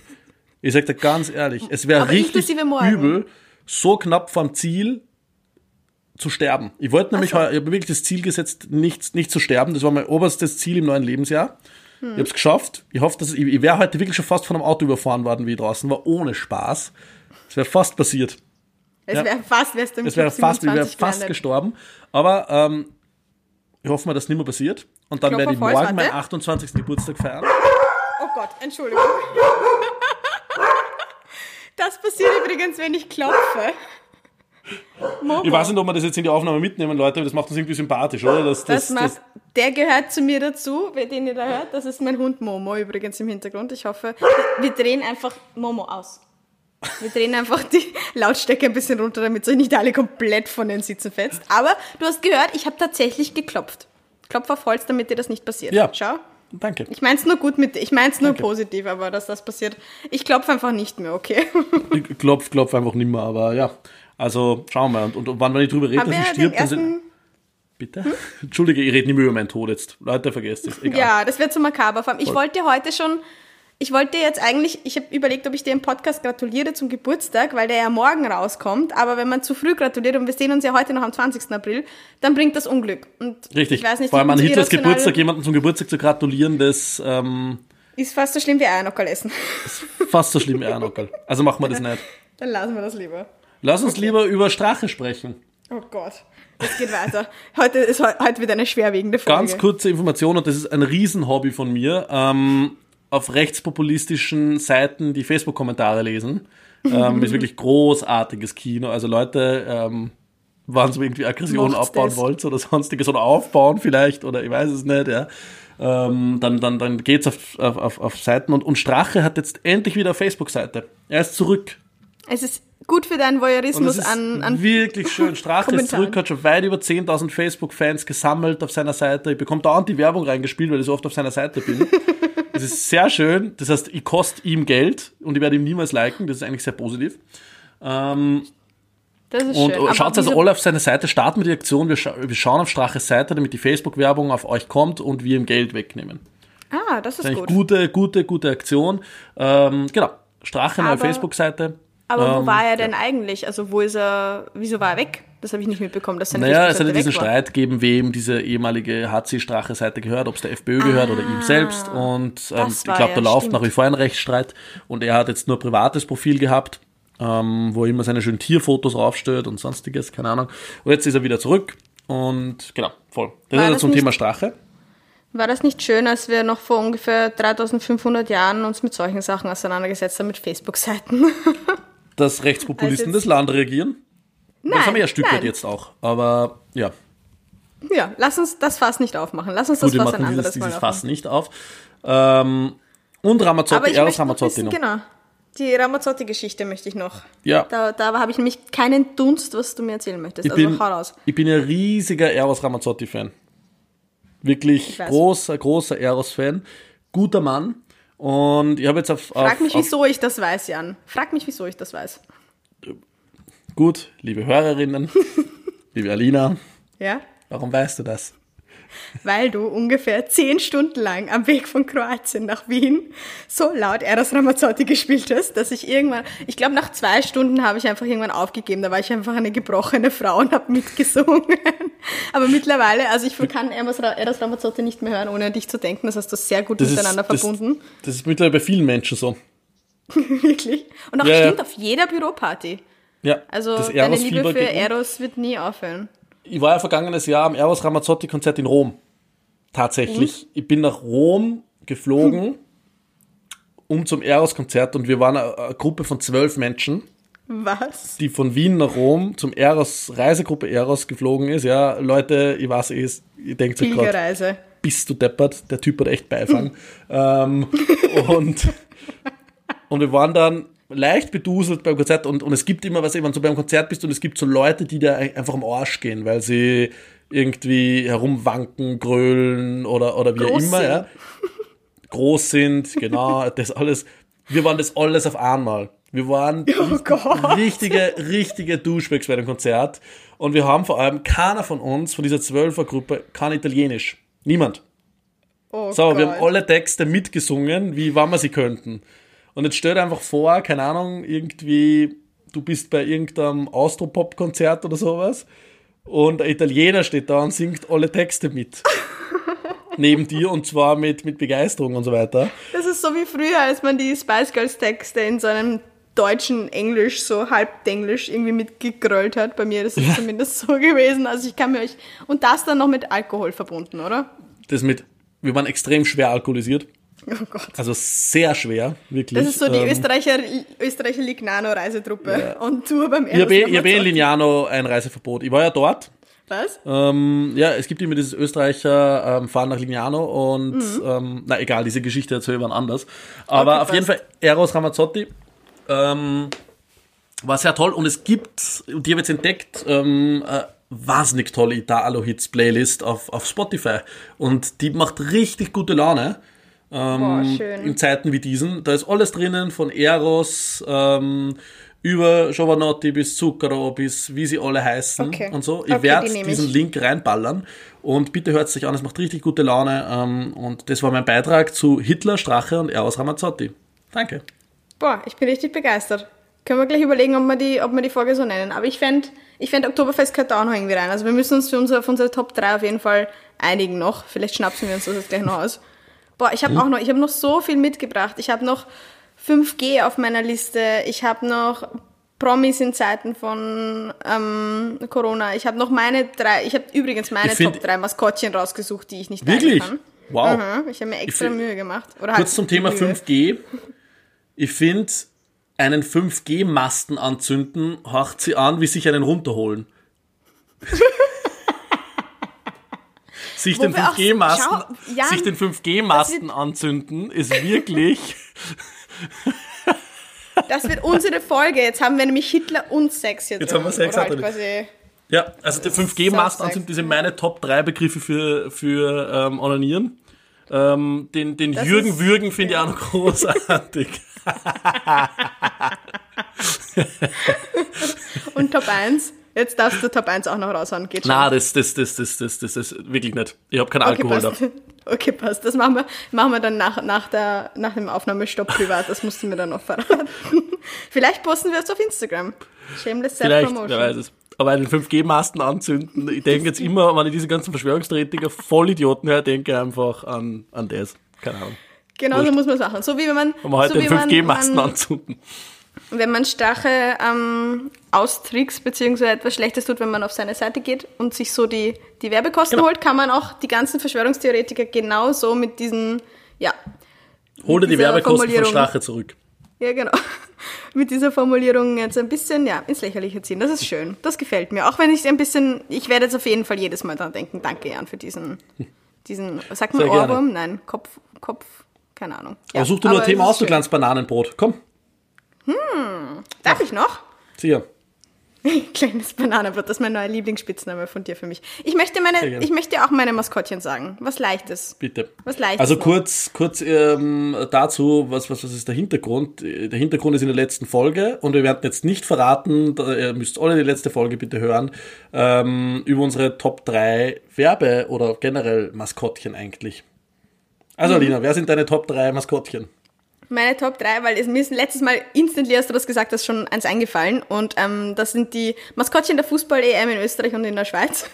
Ich sag dir ganz ehrlich, es wäre richtig übel, so knapp vom Ziel zu sterben. Ich wollte nämlich,
so.
ich habe wirklich das Ziel gesetzt, nicht, nicht zu sterben. Das war mein oberstes Ziel im neuen Lebensjahr.
Hm.
Ich habe es geschafft. Ich hoffe, dass ich, ich wäre heute wirklich schon fast von einem Auto überfahren worden, wie ich draußen war, ohne Spaß. Es wäre fast passiert.
Es
Ja.
wäre fast, wärst du im
Es wäre fast, ich wäre
27
fast gestorben. Aber ähm, ich hoffe mal, dass nicht mehr passiert. Und dann werde ich morgen meinen
warte.
28. Geburtstag feiern.
Oh Gott, Entschuldigung. Das passiert übrigens, wenn ich klopfe. Momo,
Ich weiß nicht, ob wir das jetzt in die Aufnahme mitnehmen, Leute, aber das macht uns irgendwie sympathisch, oder? Das,
das
das,
macht, der gehört zu mir dazu, den ihr da hört. Das ist mein Hund Momo übrigens im Hintergrund. Ich hoffe, wir drehen einfach Momo aus. Wir drehen einfach die Lautstärke ein bisschen runter, damit sich nicht alle komplett von den Sitzen fetzt. Aber du hast gehört, ich habe tatsächlich geklopft. Klopf auf Holz, damit dir das nicht passiert.
Ja.
Schau.
danke.
Ich mein's nur gut mit, ich mein's nur
Danke.
positiv, aber dass das passiert. Ich klopfe einfach nicht mehr, okay?
Ich klopf, klopf einfach nicht mehr, aber ja. Also schauen wir. Und, und wann, wenn ich drüber rede,
Haben
dass
wir
ich
den
stirb, dann sind. Bitte? Entschuldige, ich rede nicht mehr über meinen Tod jetzt. Leute, vergesst es. Egal.
ja, das wird zu makaber. Ich
Voll.
wollte heute schon, ich wollte jetzt eigentlich, ich habe überlegt, ob ich dir im Podcast gratuliere zum Geburtstag, weil der ja morgen rauskommt. Aber wenn man zu früh gratuliert und wir sehen uns ja heute noch am 20. April, dann bringt das Unglück. Und
Richtig.
Ich weiß nicht,
Vor allem
wie
an Hitlers Geburtstag jemanden zum Geburtstag zu gratulieren, das ähm,
Ist fast so schlimm wie Eiernocker essen.
ist fast so schlimm, Ernockel. Also machen wir das nicht.
Dann lassen wir das lieber.
Lass uns lieber über Strache sprechen.
Oh Gott. Das geht weiter. Heute ist heu- heute wieder eine schwerwiegende Folge.
Ganz kurze Information, und das ist ein Riesenhobby von mir. Ähm, auf rechtspopulistischen Seiten die Facebook-Kommentare lesen. Ähm, ist wirklich großartiges Kino. Also Leute, ähm, wann so irgendwie Aggressionen
Macht's
aufbauen
das.
wollt oder sonstiges oder aufbauen vielleicht oder ich weiß es nicht, ja. Ähm, dann, dann, dann geht's auf, auf, auf, auf Seiten und, und Strache hat jetzt endlich wieder eine Facebook-Seite. Er ist zurück.
Es ist gut für deinen
Und
Voyeurismus an, an
wirklich schön. Strache ist zurück, hat schon weit über 10.000 Facebook-Fans gesammelt auf seiner Seite. Ich bekomme dauernd die Werbung reingespielt, weil ich so oft auf seiner Seite bin. das ist sehr schön. Das heißt, ich koste ihm Geld und ich werde ihm niemals liken. Das ist eigentlich sehr positiv. Ähm,
Das ist
und
schön.
Schaut also alle auf seine Seite, starten wir die Aktion. Wir, scha wir schauen auf Straches Seite, damit die Facebook-Werbung auf euch kommt und wir ihm Geld wegnehmen.
Ah, das ist
Das ist
gut.
eigentlich gute, gute, gute Aktion. Ähm, genau. Strache, neue Facebook-Seite.
Aber wo
Ähm,
war er denn eigentlich? Also wo ist er, wieso war er weg? Das habe ich nicht mitbekommen, dass
Naja, es ja diesen. Streit gegeben, wem diese ehemalige HC-Strache-Seite gehört, ob es der FPÖ gehört oder ihm selbst. Und ähm,
Ah,
ich glaube,
ja,
da läuft nach wie vor ein Rechtsstreit. Und er hat jetzt nur ein privates Profil gehabt, ähm, wo er immer seine schönen Tierfotos raufstellt und sonstiges, keine Ahnung. Und jetzt ist er wieder zurück. Und genau, voll. Das
War
ist
das
zum Thema Strache.
War das nicht schön, als wir noch vor ungefähr 3500 Jahren uns mit solchen Sachen auseinandergesetzt haben, mit Facebook-Seiten?
Dass Rechtspopulisten
Also
das Land regieren.
Nein,
das haben wir ja ein Stück weit jetzt auch. Aber ja,
ja, lass uns das Fass nicht aufmachen. Lass uns das
gut,
Fass ein
machen
anderes
dieses,
Mal.
Fass nicht auf. Ähm, und
Aber
Ramazzotti,
ich
Eros
möchte noch
Ramazzotti
wissen,
noch.
genau. Die Ramazzotti-Geschichte möchte ich noch.
Ja.
Da, da habe ich nämlich keinen Dunst, was du mir erzählen möchtest.
Ich
also
bin,
hau raus.
ich bin ja riesiger Eros Ramazzotti-Fan. Wirklich großer, großer Eros-Fan. Guter Mann. Und ich habe jetzt auf, auf,
Frag mich,
auf
wieso ich das weiß, Jan. Frag mich, wieso ich das weiß.
gut, liebe Hörerinnen, liebe Alina,
Ja?
warum weißt du das?
Weil du ungefähr zehn Stunden lang am Weg von Kroatien nach Wien so laut Eros Ramazzotti gespielt hast, dass ich irgendwann, ich glaube nach zwei Stunden habe ich einfach irgendwann aufgegeben. Da war ich einfach eine gebrochene Frau und habe mitgesungen. Aber mittlerweile, also ich kann Eros Ra- Eros Ramazzotti nicht mehr hören, ohne an dich zu denken. Das hast du sehr gut
Das ist,
miteinander
das,
verbunden.
das ist mittlerweile bei vielen Menschen so.
Wirklich. Und auch
Ja, ja.
stimmt auf jeder Büroparty. Ja, also deine Liebe für Eros wird nie aufhören.
Ich war ja vergangenes Jahr am Eros Ramazzotti-Konzert in Rom. Tatsächlich. Mhm. Ich bin nach Rom geflogen, um zum Eros-Konzert und wir waren eine, eine Gruppe von zwölf Menschen.
Was?
Die von Wien nach Rom zum Eros, Reisegruppe Eros geflogen ist. Ja, Leute, ich weiß, ihr, ihr denkt euch gerade, bist du deppert? Der Typ hat echt Beifang. ähm, und, und wir waren dann leicht beduselt beim Konzert und, und es gibt immer, was wenn du beim Konzert bist und es gibt so Leute, die da einfach am Arsch gehen, weil sie irgendwie herumwanken, grölen oder, oder wie Groß immer, sind. ja. Groß sind, genau, das alles. Wir waren das alles auf einmal. Wir waren oh richtige, richtige Duschbags bei dem Konzert. Und wir haben vor allem, keiner von uns, von dieser Zwölfergruppe, kann Italienisch. Niemand. Oh so, Gott. wir haben alle Texte mitgesungen, wie wann wir sie könnten. Und jetzt stell dir einfach vor, keine Ahnung, irgendwie, du bist bei irgendeinem Austropop-Konzert oder sowas und ein Italiener steht da und singt alle Texte mit. neben dir und zwar mit, mit Begeisterung und so weiter.
Das ist so wie früher, als man die Spice Girls Texte in so einem deutschen Englisch, so halbdenglisch irgendwie mitgegrölt hat. Bei mir das ist ja. zumindest so gewesen. Also ich kann mir euch. Und das dann noch mit Alkohol verbunden, oder?
Das mit. Wir waren extrem schwer alkoholisiert. Oh Gott. Also sehr schwer, wirklich.
Das ist so die ähm, Österreicher, Österreicher Lignano-Reisetruppe ja. und Tour beim
Ich habe eh, hab eh in Lignano ein Reiseverbot. Ich war ja dort.
Was?
Ähm, ja, es gibt immer dieses Österreicher ähm, Fahren nach Lignano und mhm. ähm, na egal, diese Geschichte erzähle ich wann anders. Aber okay, auf jeden Fall Eros Ramazzotti ähm, war sehr toll und es gibt, die habe jetzt entdeckt, ähm, äh, wahnsinnig tolle Italo-Hits-Playlist auf, auf Spotify und die macht richtig gute Laune. Ähm, Boah, in Zeiten wie diesen. Da ist alles drinnen, von Eros ähm, über Giovanotti bis Zucchero bis wie sie alle heißen okay. und so. Ich okay, werde die diesen ich. Link reinballern und bitte hört es sich an, es macht richtig gute Laune. Ähm, und das war mein Beitrag zu Hitler, Strache und Eros Ramazzotti. Danke.
Boah, ich bin richtig begeistert. Können wir gleich überlegen, ob wir die, ob wir die Folge so nennen. Aber ich fände, ich fänd, Oktoberfest gehört da auch noch irgendwie rein. Also wir müssen uns für unsere, für unsere Top 3 auf jeden Fall einigen noch. Vielleicht schnapsen wir uns das jetzt gleich noch aus. Boah, ich habe hm. auch noch, ich habe noch so viel mitgebracht. Ich habe noch 5G auf meiner Liste. Ich habe noch Promis in Zeiten von ähm, Corona. Ich habe noch meine drei, ich habe übrigens meine find, Top 3 Maskottchen rausgesucht, die ich nicht
Wirklich? kann. Wow.
Mhm, ich habe mir extra find, Mühe gemacht.
Oder kurz halt zum Thema Mühe. 5G. Ich finde, einen 5G-Masten anzünden, horcht sie an, wie sich einen runterholen. sich, den 5G-Masten, ja, sich den 5G-Masten anzünden, ist wirklich.
das wird unsere Folge. Jetzt haben wir nämlich Hitler und Sex
jetzt. Jetzt haben wir Sex. Halt quasi ja, also der 5G-Masten anzünden, sind meine Top 3 Begriffe für, für ähm, Onanieren. Ähm, den den Jürgen Würgen finde ich auch noch großartig.
Und Top 1? Jetzt darfst du Top 1 auch noch raushauen. Geht
schon. Nein, das, das, das, das, das, das ist wirklich nicht. Ich habe keinen Alkohol
okay,
da.
Okay, passt. Das machen wir, machen wir dann nach, nach, der, nach dem Aufnahmestopp privat. Das musst du mir dann noch verraten. Vielleicht posten wir es auf Instagram. Shameless Self-Promotion.
Wer weiß es. Aber einen 5G-Masten anzünden, ich denke jetzt immer, wenn ich diese ganzen Verschwörungstheoretiker Vollidioten höre, denke einfach an, an das. Keine Ahnung.
Genau Wurscht. so muss man es machen. So wie wenn man.
Wenn man halt
so
den 5G-Masten anzünden.
Wenn man Stache ähm, austrickst, beziehungsweise etwas Schlechtes tut, wenn man auf seine Seite geht und sich so die, die Werbekosten genau. holt, kann man auch die ganzen Verschwörungstheoretiker genauso mit diesen, ja.
Hol dir die Werbekosten von Stache zurück.
Ja, genau. Mit dieser Formulierung jetzt ein bisschen ja, ins Lächerliche ziehen. Das ist schön. Das gefällt mir. Auch wenn ich ein bisschen, ich werde jetzt auf jeden Fall jedes Mal dran denken, danke Jan für diesen, diesen, sagt man Ohrwurm? Nein, Kopf, Kopf, keine Ahnung.
Ja, aber such dir nur ein Thema aus, du kleines Bananenbrot. Komm.
Hm, darf ich noch?
Sicher.
Kleines Bananenbrot, das ist mein neuer Lieblingsspitzname von dir für mich. Ich möchte, meine, ich möchte auch meine Maskottchen sagen. Was Leichtes.
Bitte.
Was Leichtes.
Also kurz, kurz ähm, dazu, was, was, was ist der Hintergrund? Der Hintergrund ist in der letzten Folge und wir werden jetzt nicht verraten, da, ihr müsst alle die letzte Folge bitte hören, ähm, über unsere Top 3 Werbe- oder generell Maskottchen eigentlich. Also, mhm. Alina, wer sind deine Top 3 Maskottchen?
Meine Top 3, weil es mir ist letztes Mal instantly, hast du das gesagt hast, schon eins eingefallen. Und ähm, das sind die Maskottchen der Fußball-EM in Österreich und in der Schweiz.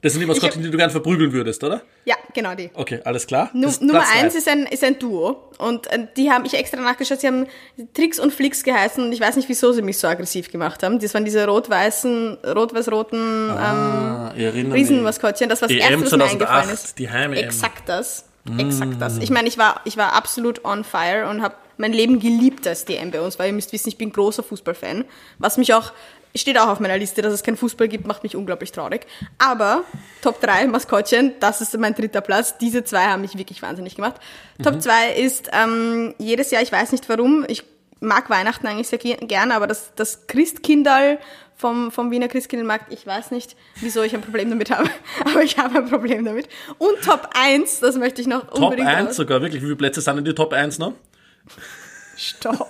Das sind die Maskottchen, die du gern verprügeln würdest, oder?
Ja, genau die.
Okay, alles klar.
Nu
Das-
Nummer eins ist ein, ist ein Duo. Und äh, die haben ich extra nachgeschaut, sie haben Tricks und Flicks geheißen und ich weiß nicht, wieso sie mich so aggressiv gemacht haben. Das waren diese rot-weißen, rot-weiß-roten
Ah,
ähm. Riesenmaskottchen. Das war das
Die
erste,
EM
was mir
2008,
eingefallen ist.
die Heim-EM.
Exakt das. Exakt das. Ich meine, ich war, ich war absolut on fire und habe mein Leben geliebt, als EM bei uns war. Ihr müsst wissen, ich bin großer Fußballfan. Was mich auch, steht auch auf meiner Liste, dass es keinen Fußball gibt, macht mich unglaublich traurig. Aber Top 3 Maskottchen, das ist mein dritter Platz. Diese zwei haben mich wirklich wahnsinnig gemacht. Top 2 ist ähm, jedes Jahr, ich weiß nicht warum, ich mag Weihnachten eigentlich sehr ge- gerne, aber das, das Christkindl vom, vom Wiener Christkindlmarkt, ich weiß nicht, wieso ich ein Problem damit habe, aber ich habe ein Problem damit. Und Top 1, das möchte ich noch
Top
unbedingt
1
aus-
sogar, wirklich. Wie viele Plätze sind in die Top 1 noch?
Stopp.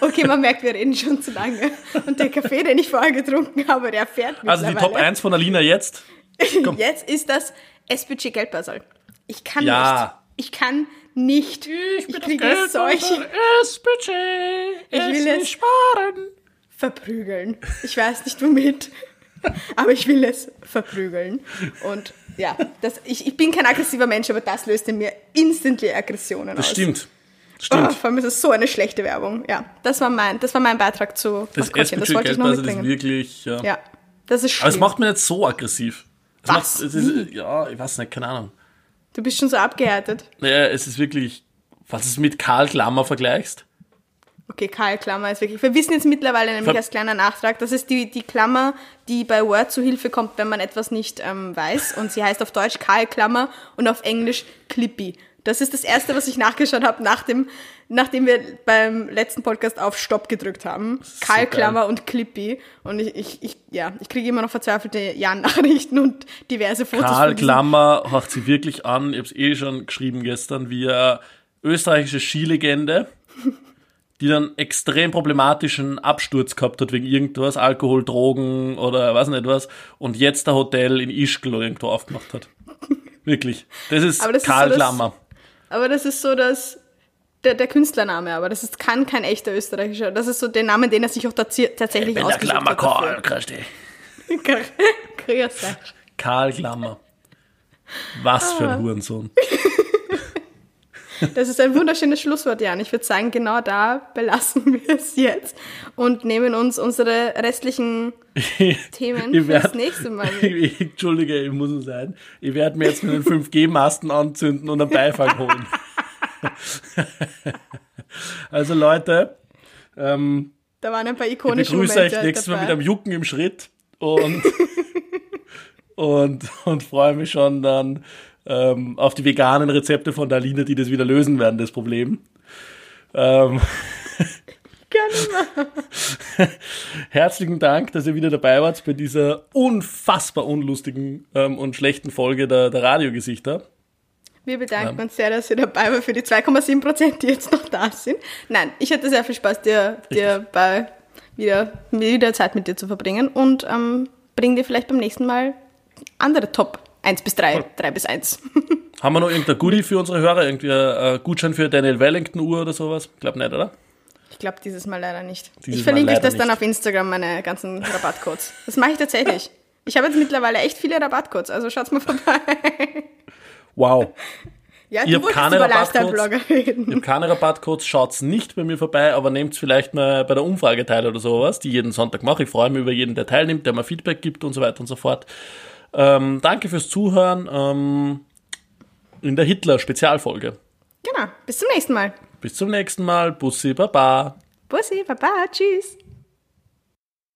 Okay, man merkt, wir reden schon zu lange. Und der Kaffee, den ich vorher getrunken habe, der fährt
Also die Top
mittlerweile.
1 von Alina jetzt. komm.
Jetzt ist das S-Budget Geldbörsel. Ich kann
Ja.
nicht. Ich kann nicht. Ich, kriege solche
S-Budget.
Ich will es-
sparen.
Verprügeln. Ich weiß nicht womit, aber ich will es verprügeln. Und ja, das, ich, ich bin kein aggressiver Mensch, aber das löst in mir instantly Aggressionen
Das
aus.
stimmt.
Oh,
Stimmt.
vor allem ist es so eine schlechte Werbung. Ja, das war mein, das war mein Beitrag zu
das
Maskottchen. Das wollte ich noch
Geldbörse ist
mitbringen.
wirklich. Ja.
Ja, das ist schlimm.
Aber es macht mich nicht so aggressiv. Es
Was?
Macht, es ist, ja, ich weiß nicht, keine Ahnung.
Du bist schon so abgehärtet.
Naja, es ist wirklich, was du es mit Karl Klammer vergleichst.
Okay, Karl Klammer ist wirklich. Wir wissen jetzt mittlerweile nämlich
Ver-
als kleiner Nachtrag, das ist die, die Klammer, die bei Word zu Hilfe kommt, wenn man etwas nicht ähm, weiß. Und sie heißt auf Deutsch Karl Klammer und auf Englisch Clippy. Das ist das erste, was ich nachgeschaut habe, nach dem, nachdem wir beim letzten Podcast auf Stopp gedrückt haben. Karl. Klammer und Clippy. Und ich, ich, ich ja, ich kriege immer noch verzweifelte Jan-Nachrichten und diverse Fotos
Karl Klammer haucht sie wirklich an. Ich habe es eh schon geschrieben gestern, wie österreichische Skilegende, die dann extrem problematischen Absturz gehabt hat wegen irgendwas, Alkohol, Drogen oder weiß nicht was, und jetzt ein Hotel in Ischgl oder irgendwo aufgemacht hat. Wirklich. Das ist
das ist
Karl
das-
Klammer.
Aber das ist so das, der, der Künstlername, aber das ist, kann kein echter österreichischer. Das ist so der Name, den er sich auch tatsächlich
Ich bin der
ausgesucht
Klammer
hat.
Karl. Karl Klammer. Was für
Ah.
ein Hurensohn.
Das ist ein wunderschönes Schlusswort, Jan. Ich würde sagen, genau da belassen wir es jetzt und nehmen uns unsere restlichen Themen
Ich
fürs
werd-
nächste Mal.
Ich, Entschuldige, ich muss es sein. Ich werde mir jetzt mit den 5G-Masten anzünden und einen Beifang holen. also Leute, ähm,
Da waren ein paar
ich
ikonische
begrüße
Momente
euch nächstes Mal mit einem Jucken im Schritt und, und, und freue mich schon dann ähm, auf die veganen Rezepte von der Aline, die das wieder lösen werden, das Problem. Ähm. Herzlichen Dank, dass ihr wieder dabei wart bei dieser unfassbar unlustigen ähm, und schlechten Folge der, der Radiogesichter.
Wir bedanken uns sehr, dass ihr dabei wart für die 2,7 Prozent, die jetzt noch da sind. Nein, ich hatte sehr viel Spaß, dir, dir bei wieder, wieder Zeit mit dir zu verbringen und ähm, bring dir vielleicht beim nächsten Mal andere Top 1 bis 3, 3 bis 1.
Haben wir noch irgendein Goodie für unsere Hörer? Irgendwie ein äh, Gutschein für Daniel Wellington Uhr oder sowas? Ich glaube nicht, oder?
Ich glaube dieses Mal leider nicht.
Dieses
ich verlinke euch das dann
nicht.
auf Instagram, meine ganzen Rabattcodes. Das mache ich tatsächlich. Ich habe jetzt mittlerweile echt viele Rabattcodes, also schaut's mal vorbei.
Wow.
Ja,
Ich
du
hab
wolltest
keine Rabattcodes. Ich habe keine Rabattcodes, schaut's nicht bei mir vorbei, aber nehmt vielleicht mal bei der Umfrage teil oder sowas, die jeden Sonntag mache. Ich freue mich über jeden, der teilnimmt, der mir Feedback gibt und so weiter und so fort. Ähm, danke fürs Zuhören ähm, in der Hitler-Spezialfolge.
Genau, bis zum nächsten Mal.
Bis zum nächsten Mal. Bussi, Baba.
Bussi, Baba, tschüss.